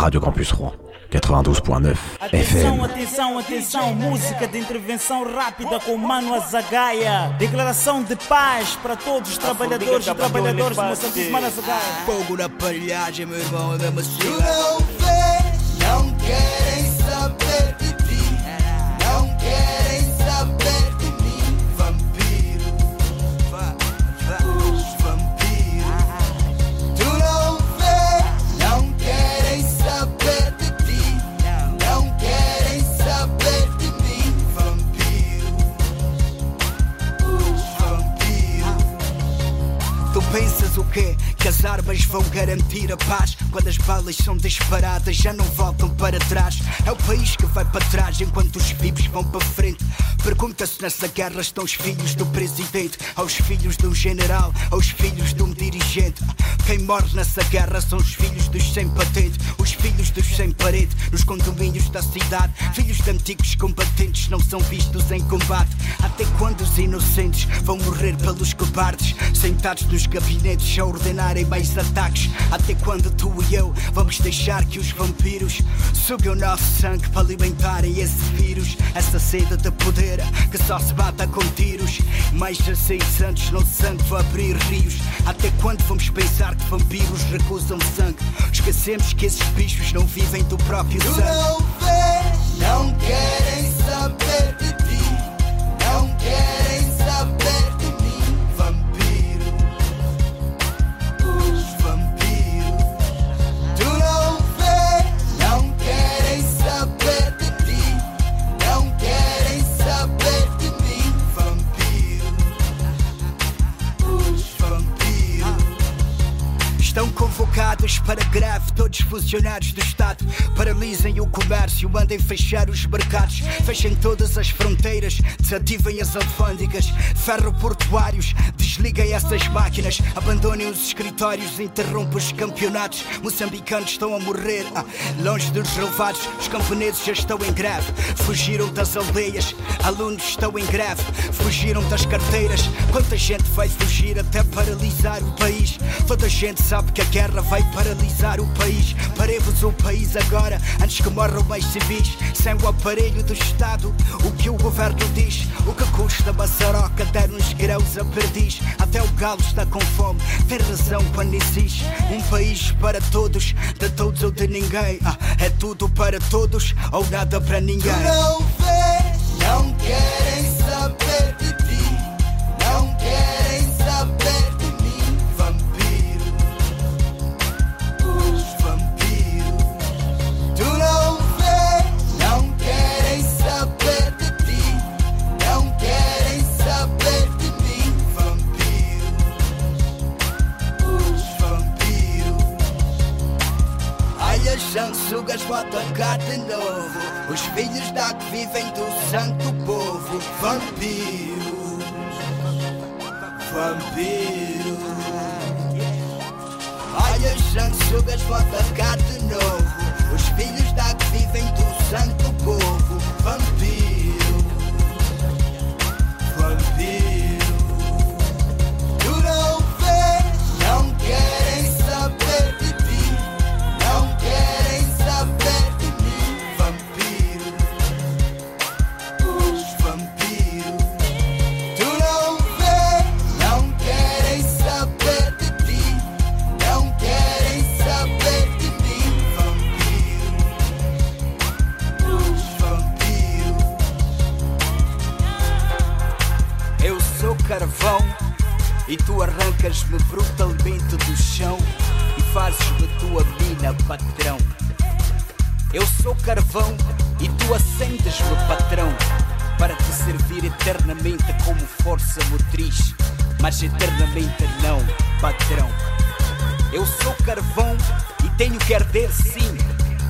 Radio Campus Rouen 92.9 FM. Atenção, atenção, atenção, música de intervenção rápida com Mano Azagaia. Declaração de paz para todos os trabalhadores e trabalhadoras de Moçambique, Mano Azagaia. Fogo na palhagem, meu irmão, é mesmo assim. Tu não vês, não querem São disparadas já não voltam para trás. É o país que vai para trás enquanto os vivos vão para frente Pergunta-se nessa guerra estão os filhos do presidente Aos filhos de um general, aos filhos de um dirigente. Quem morre nessa guerra são os filhos dos sem patente Os filhos dos sem parede Nos condomínios da cidade. Filhos de antigos combatentes não são vistos em combate. Até quando os inocentes vão morrer pelos cobardes? Sentados nos gabinetes a ordenarem mais ataques. Até quando tu e eu vamos deixar que os vampiros Sugam nosso sangue para alimentarem esse vírus? Essa sede de poder que só se bata com tiros. Mais de seis anos no sangue vai abrir rios. Até quando vamos pensar que vampiros recusam sangue? Esquecemos que esses bichos não vivem do próprio Tu sangue. não vês, não querem convocados para greve todos os funcionários do Estado. Paralisem o comércio, mandem fechar os mercados, fechem todas as fronteiras, desativem as alfândegas, ferroportuários, desliguem essas máquinas, abandonem os escritórios, interrompam os campeonatos. Moçambicanos estão a morrer, ah, longe dos relevados, os camponeses já estão em greve, fugiram das aldeias, alunos estão em greve, fugiram das carteiras. Quanta gente vai fugir até paralisar o país? Toda gente sabe que a guerra vai paralisar o país. Paremos o país agora, antes que morram mais civis. Sem o aparelho do Estado, o que o governo diz? O que custa maçaroca dar uns grãos a perdiz? Até o galo está com fome, tem razão quando existe. Um país para todos, de todos ou de ninguém. Ah, é tudo para todos ou nada para ninguém. Tu não vês, não querem atacar de novo. Os filhos da que vivem do sangue do povo. Vampiro, vampiro. Ai, as sanguessugas vão atacar de novo. Os filhos da que vivem do sangue do povo. Vampiro, carvão e tu acendes-me, patrão, para te servir eternamente como força motriz, mas eternamente não, patrão. Eu sou carvão e tenho que arder sim,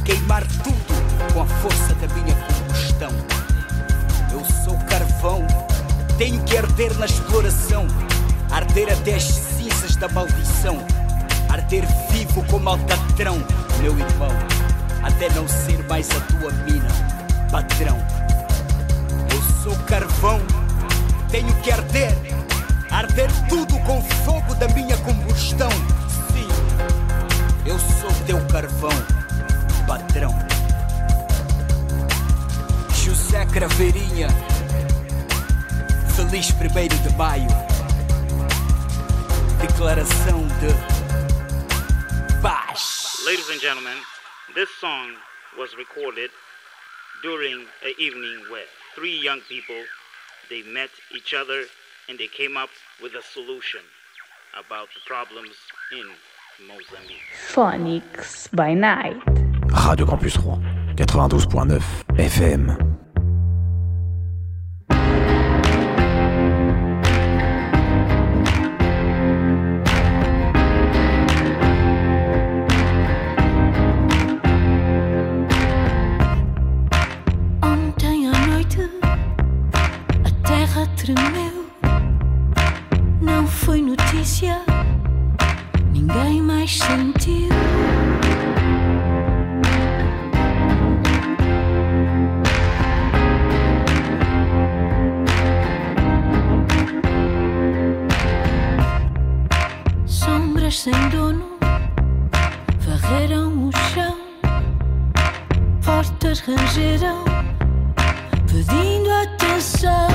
queimar tudo com a força da minha combustão. Eu sou carvão, tenho que arder na exploração, arder até as cinzas da maldição, arder vivo como alcatrão, meu irmão, até não ser mais a tua mina, patrão. Eu sou carvão, tenho que arder, arder tudo com o fogo da minha combustão. Sim, eu sou teu carvão, patrão. José Craveirinha, feliz primeiro de maio. Declaração de paz. Ladies and gentlemen. This song was recorded during an evening where three young people they met each other and they came up with a solution about the problems in Mozambique. Phonics by night. Radio Campus Rouen 92.9 FM. meu. Não foi notícia, ninguém mais sentiu. Sombras sem dono varreram o chão, portas rangeram pedindo atenção.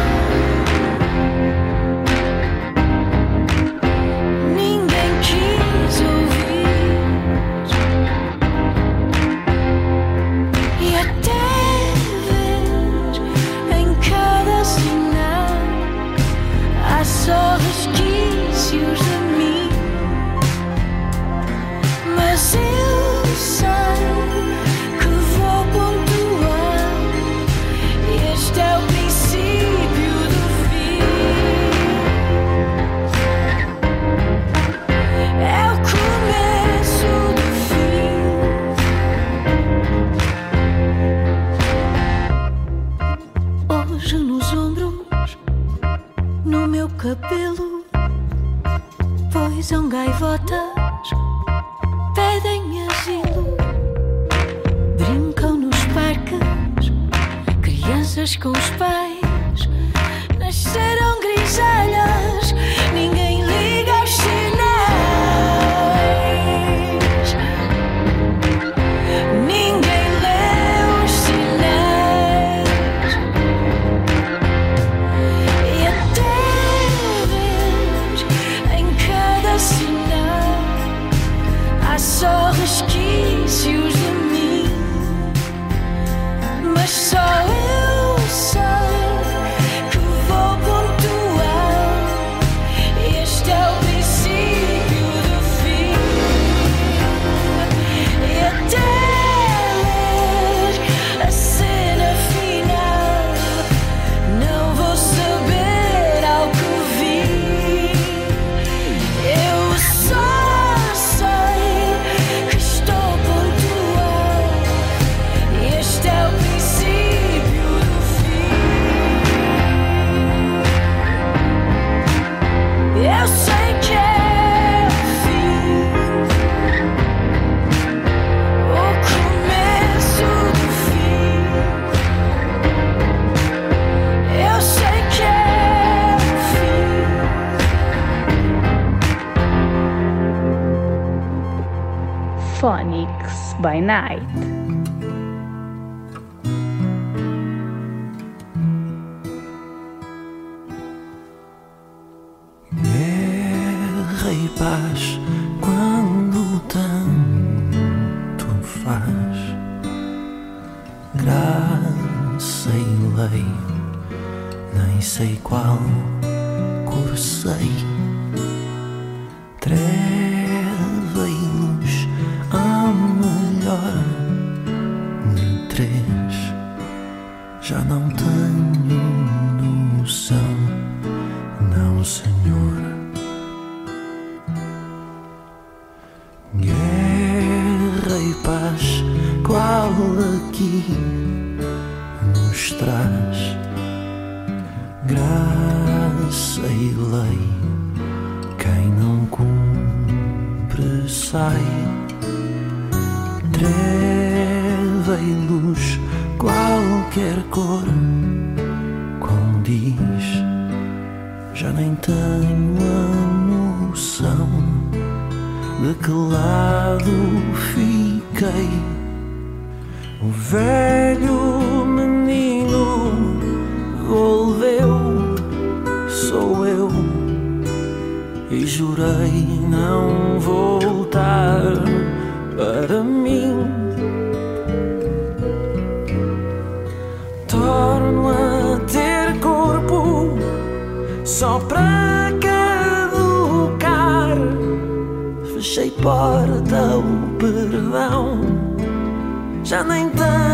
já nem tanto.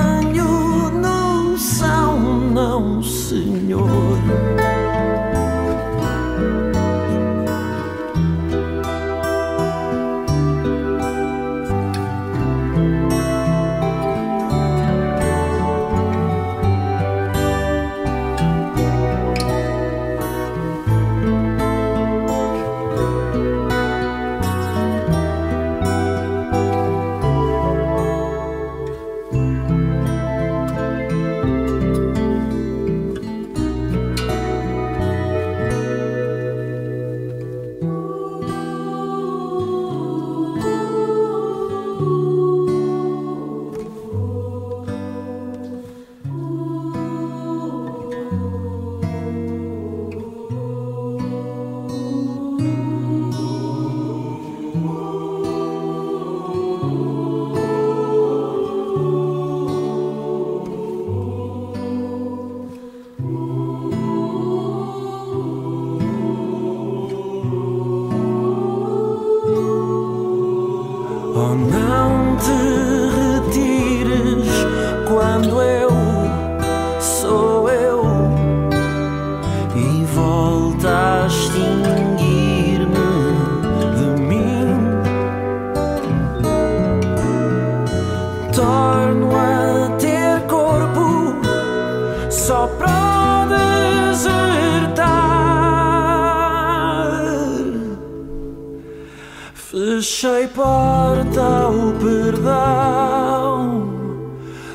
Fechei porta o perdão.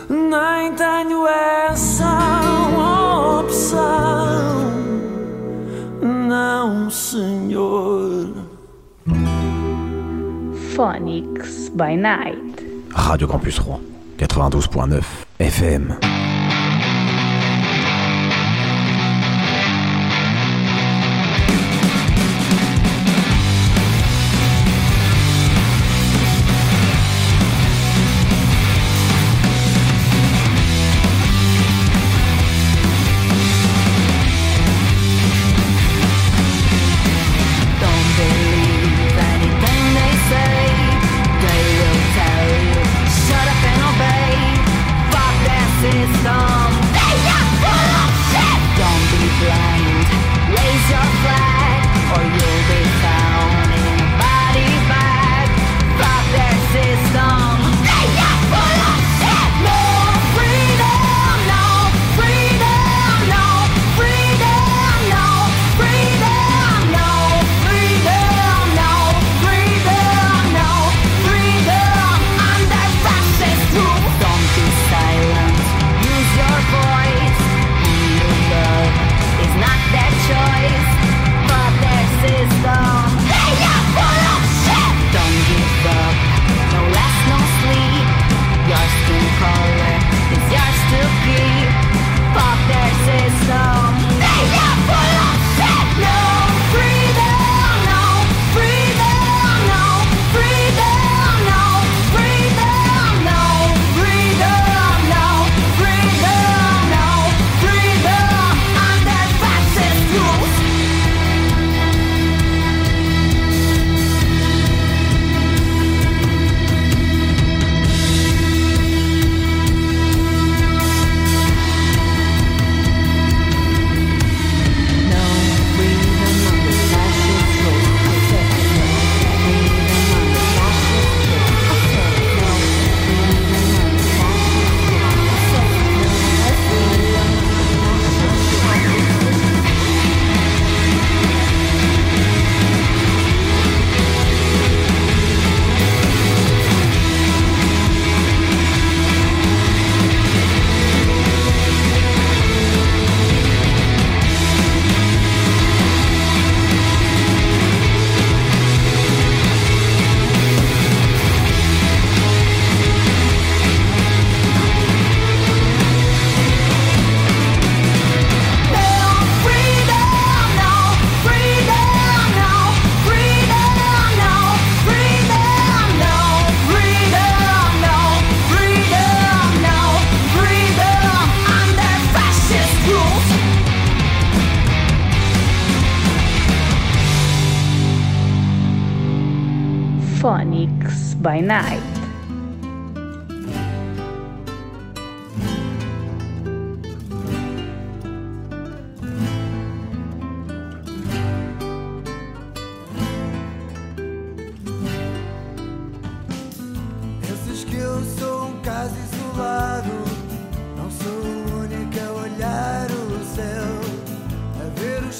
Nem tenho essa opção. Não, senhor. Phonics by Night. Radio Campus Rouen 92.9 FM.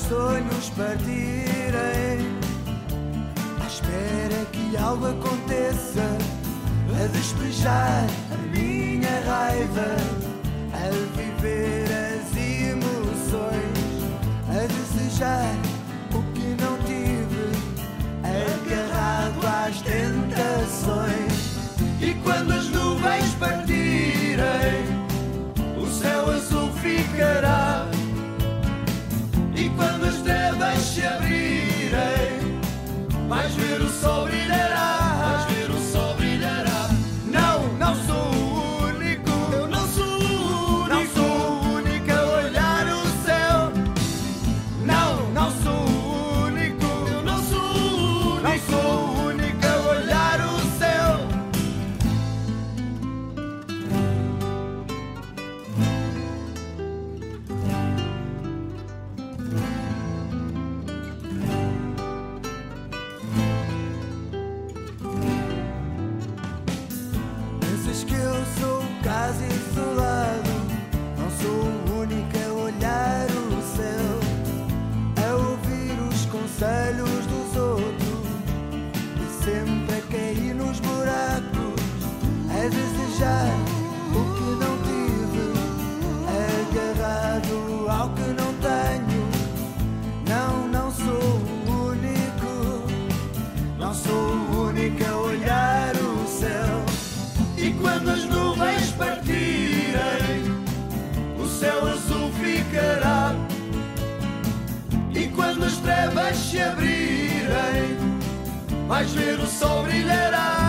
sonhos partirem. À espera que algo aconteça a despejar a minha raiva a viver as emoções a desejar o que não tive agarrado às tentações. E quando as nuvens partirem o céu azul ficará quando as trevas se abrirem, vais ver o sol brilhar. se abrirem, vais ver o sol brilhará.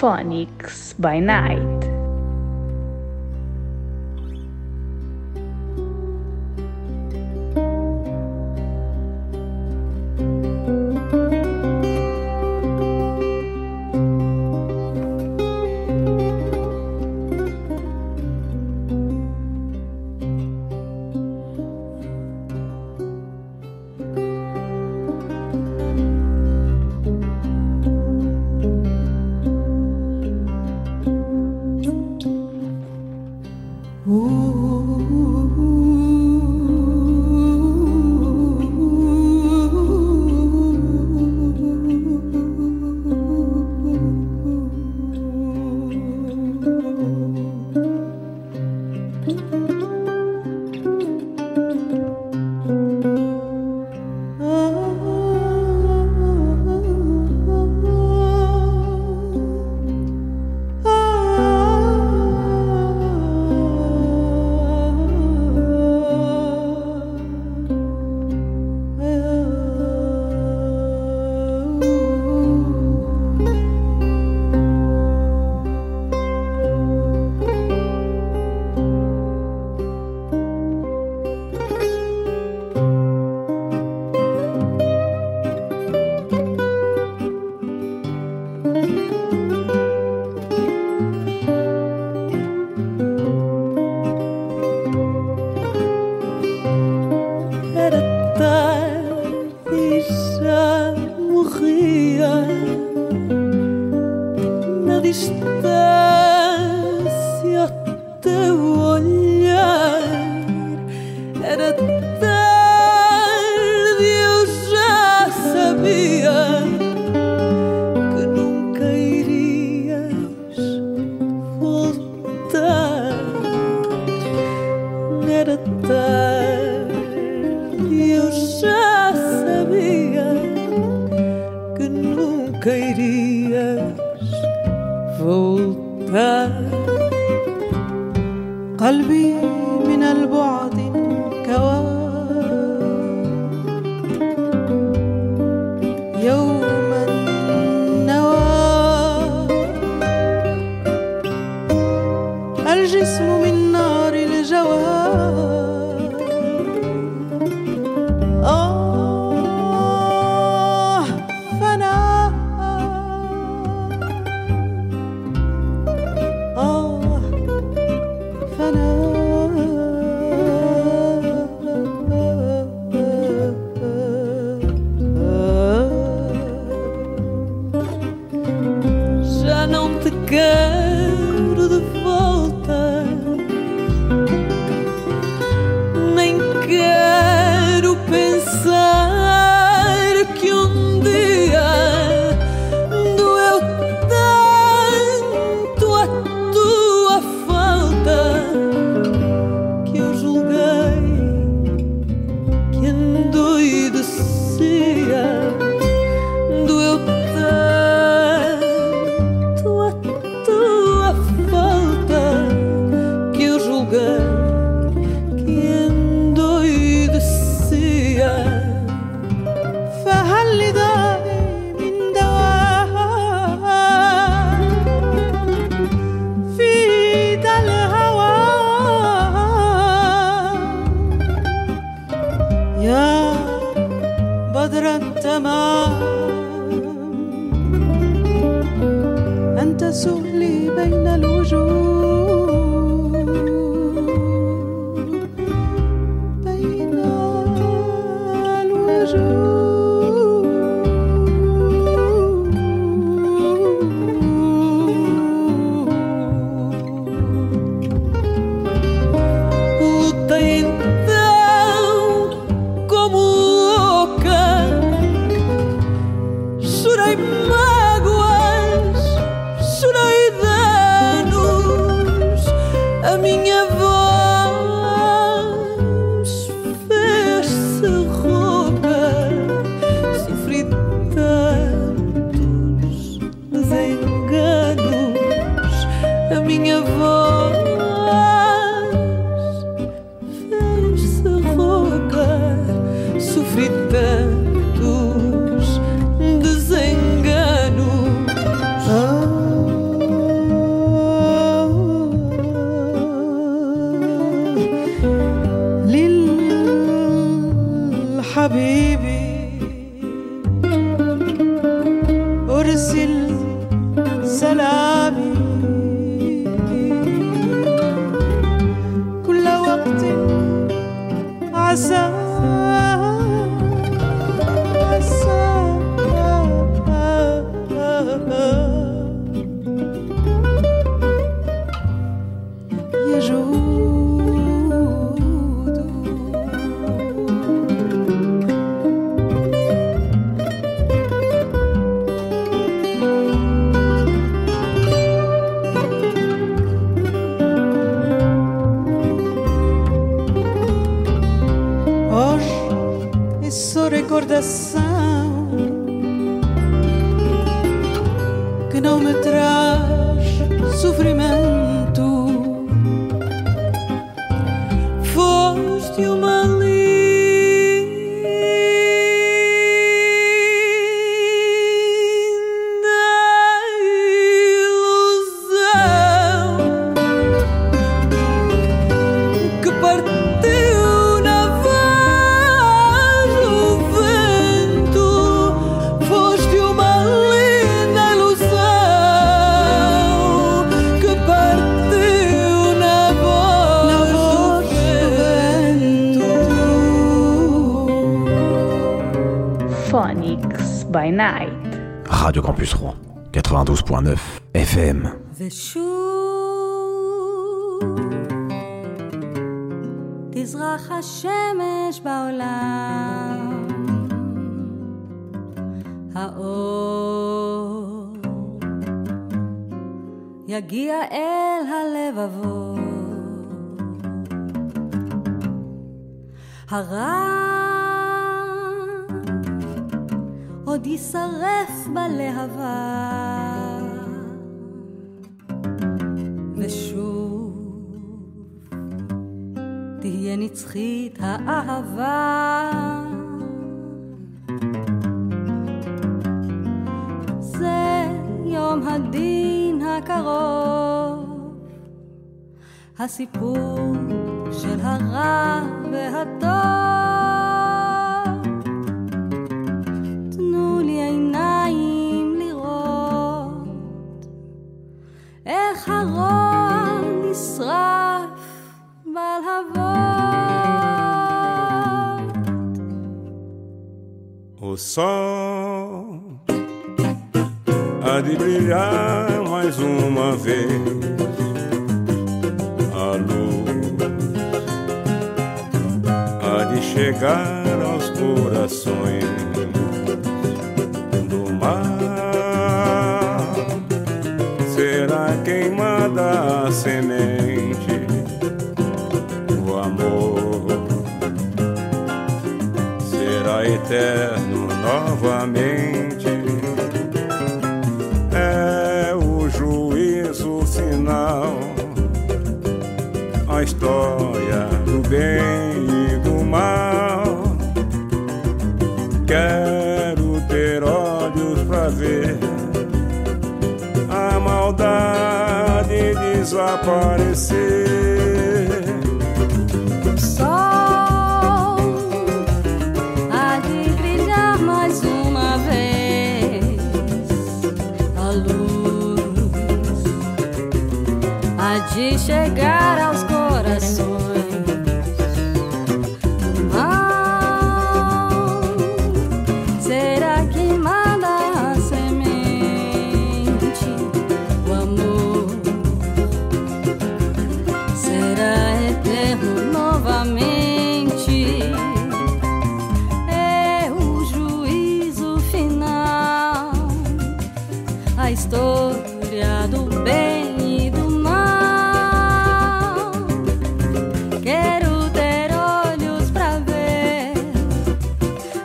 Phonics by Night. التمام أنت سهلي بين الوجوه 92.9 FM. תזרח השמש בעולם, האור יגיע אל הלבבות, הרע נצחית האהבה. זה יום הדין הקרוב, הסיפור של הרע והטוב. Sol há de brilhar mais uma vez. A luz há de chegar aos corações do mar. Será queimada a semente, novamente. É o juízo final, a história do bem e do mal. Quero ter olhos pra ver a maldade desaparecer. A história do bem e do mal. Quero ter olhos pra ver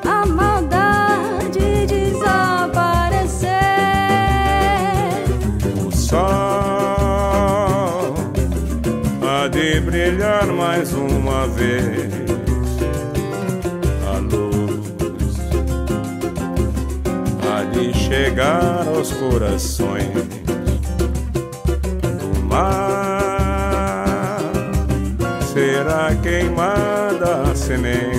a maldade desaparecer. O sol há de brilhar mais uma vez. Chegar aos corações do mar. Será queimada a semente,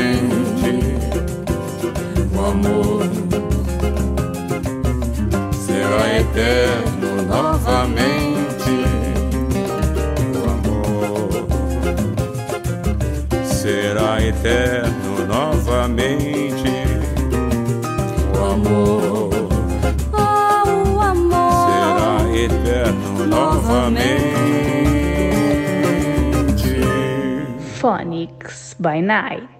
semente. O amor será eterno novamente. O amor será eterno novamente. O amor Oh, o amor será eterno novamente. Phonics by Night.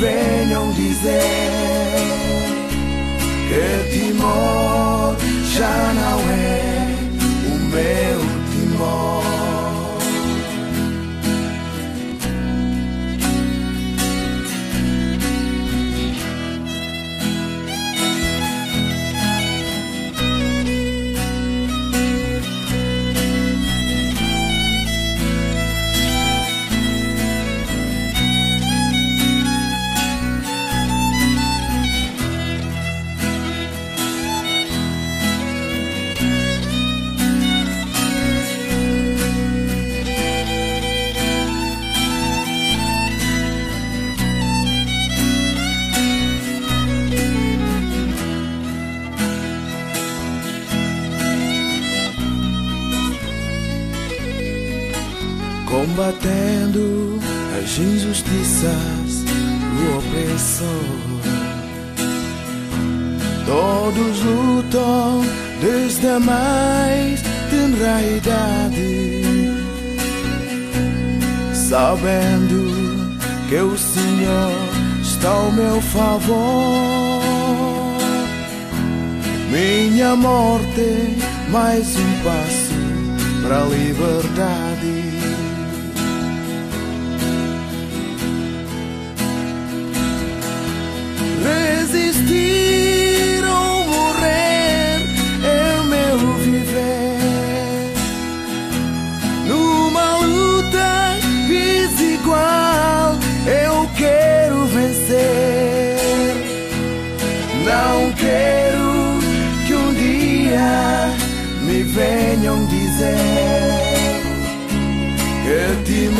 Venham dizer que Timor já não é desde a mais tenra idade, sabendo que o Senhor está ao meu favor. Minha morte, mais um passo para a liberdade.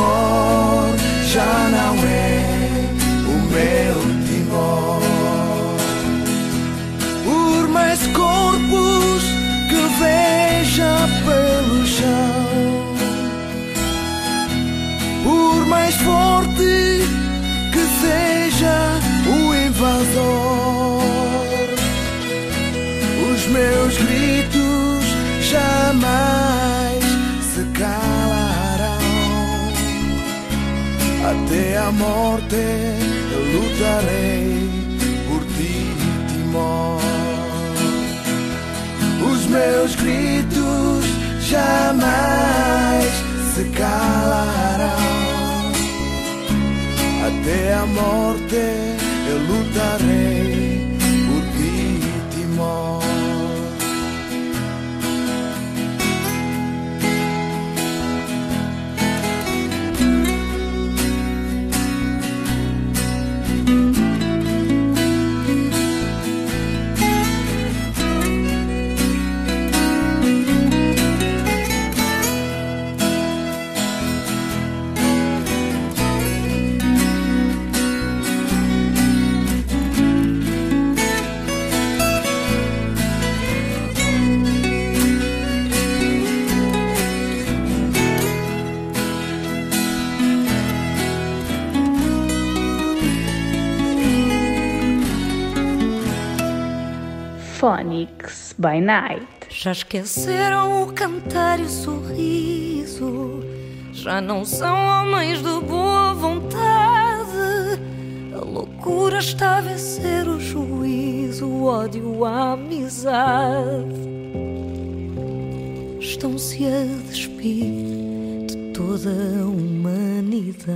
Que morte eu lutarei por ti, Timor. Os meus gritos jamais se calarão. Até a morte eu lutarei Phonics by Night. Já esqueceram o cantar e o sorriso. Já não são homens de boa vontade. A loucura está a vencer o juízo, o ódio, a amizade. Estão-se a despir de toda a humanidade.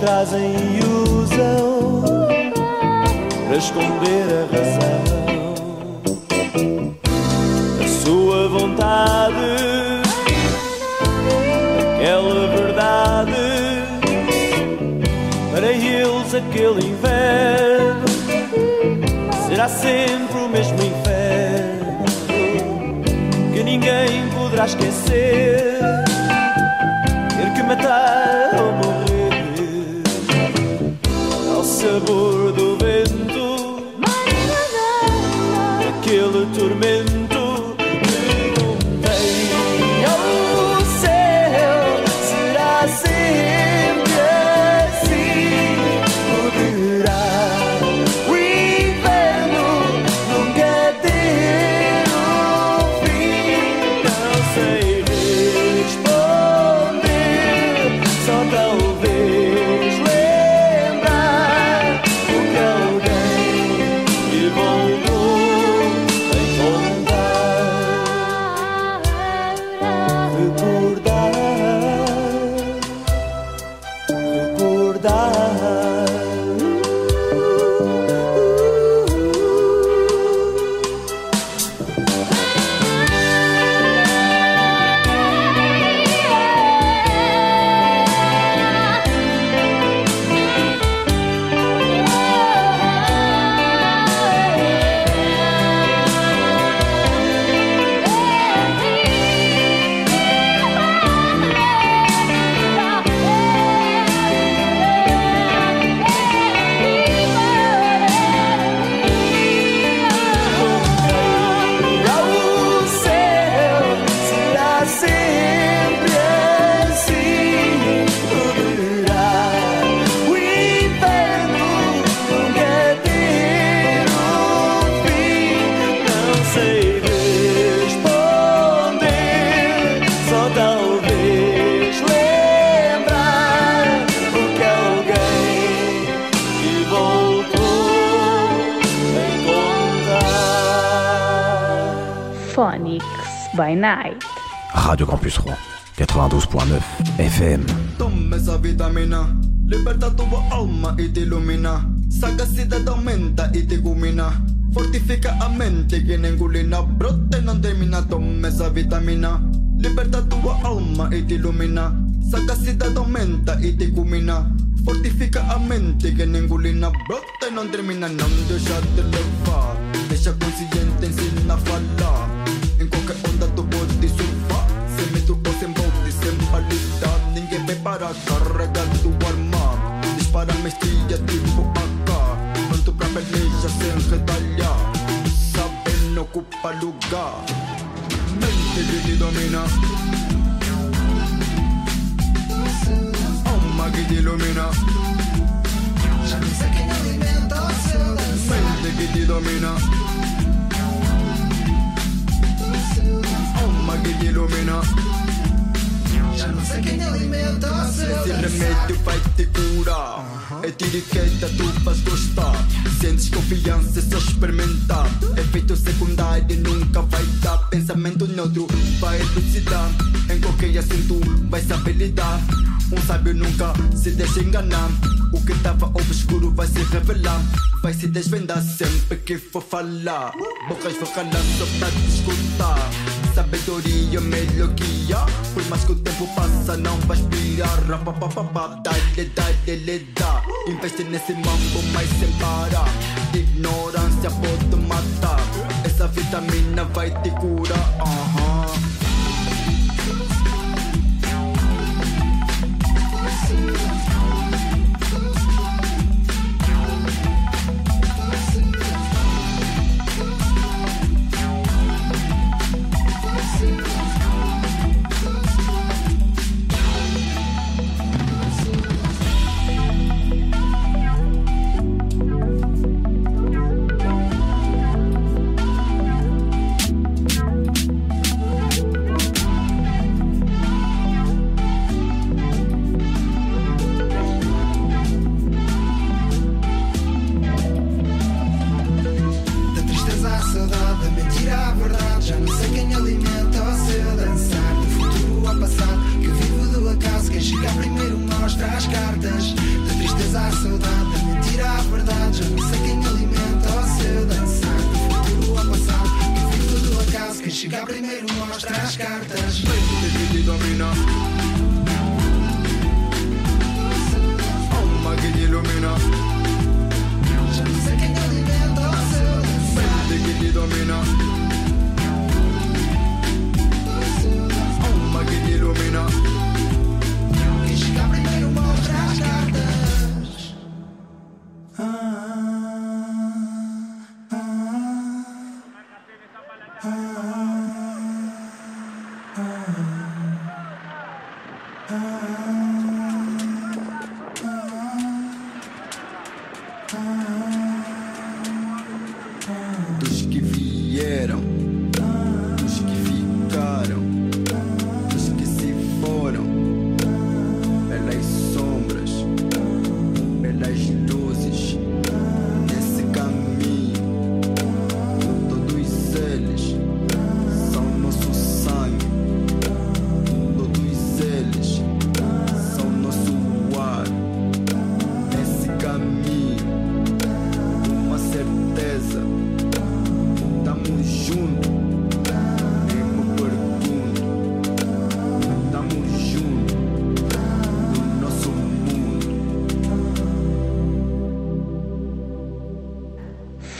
Trazem e usam para esconder a razão, Radio Campus Rouen, 92.9 FM. Toma essa vitamina, liberta tua alma e te ilumina. Sagacidade aumenta e te culmina. Fortifica a mente que nem engolina. Brota e não termina. Toma essa vitamina, liberta tua alma e te ilumina. Sagacidade aumenta e te culmina. Fortifica a mente que nem engolina. Brota e não termina. Não deixa te levar. Deixa consciente, ensina a domina. Alma que te ilumina. Já não sei quem alimenta o seu dançar. Mente que te domina. Alma que te ilumina. Já não sei quem alimenta o seu Esse dançar. remédio vai É tiriqueta, tu vais gostar. Sentes confiança, é só experimentar. Efeito secundário nunca vai dar. Pensamento neutro vai elucidar. Em qualquer assunto vai saber lidar. Um sábio nunca se deixa enganar. O que tava obscuro vai se revelar. Vai se desvendar sempre que for falar. Bocas vão calar só pra te escutar. Sabedoria melhor guia Por mais que o tempo passa não vais pirar Rapapapapá, dale, dale, lhe dá Investe nesse mambo, mas sem parar Ignorância pode matar Essa vitamina vai te curar aham. Da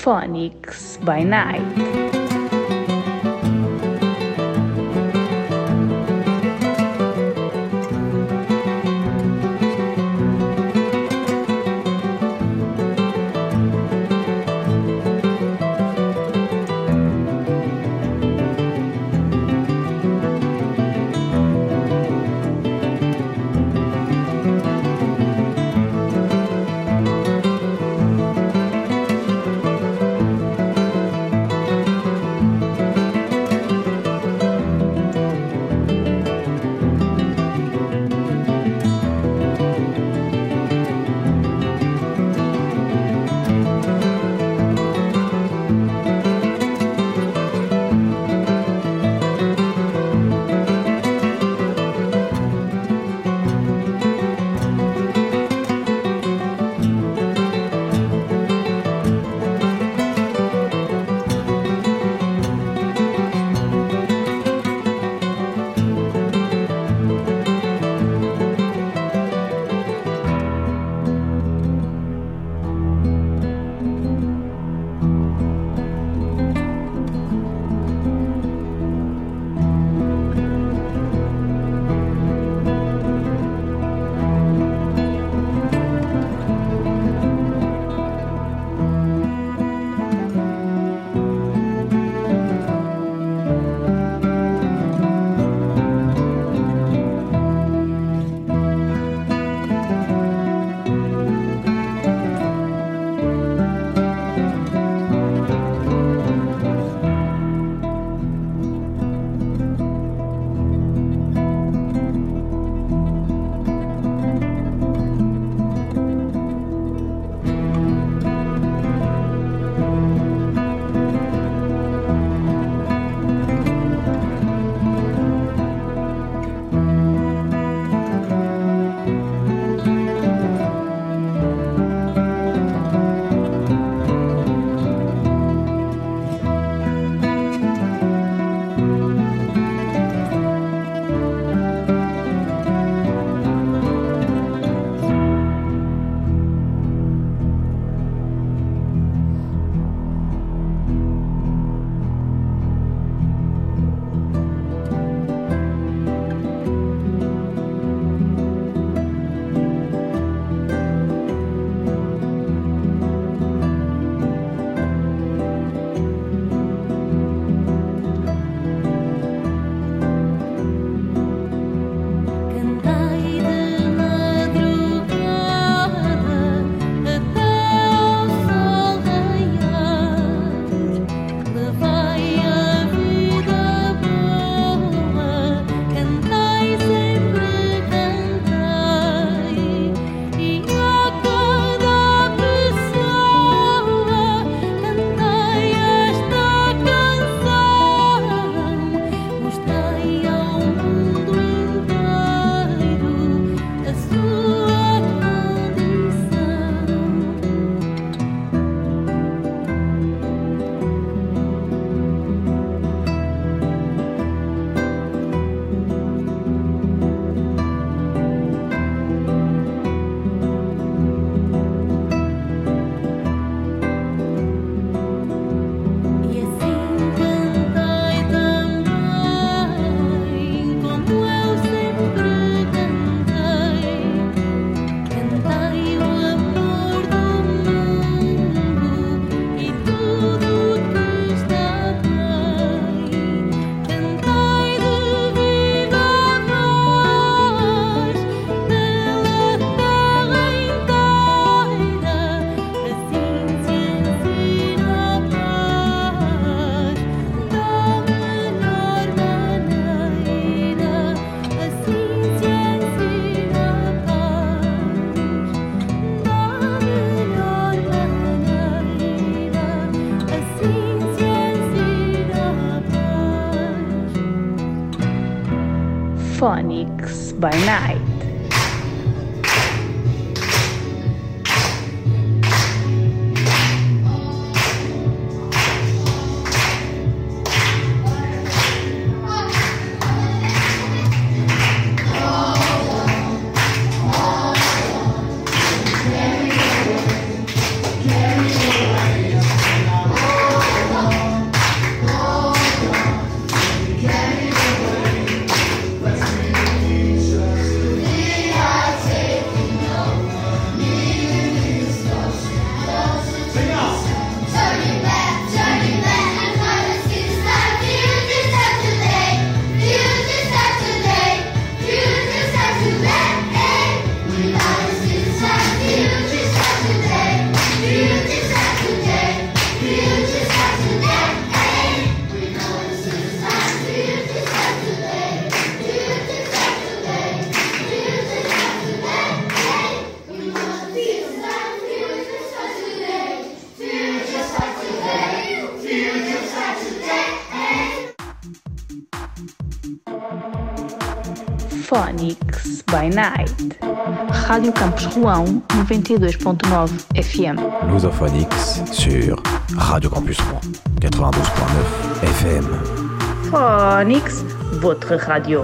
Phonics by Night. By Night. Rouen 92.9 FM. Lusophonix sur Radio Campus Rouen 92.9 FM. Phonics, votre radio.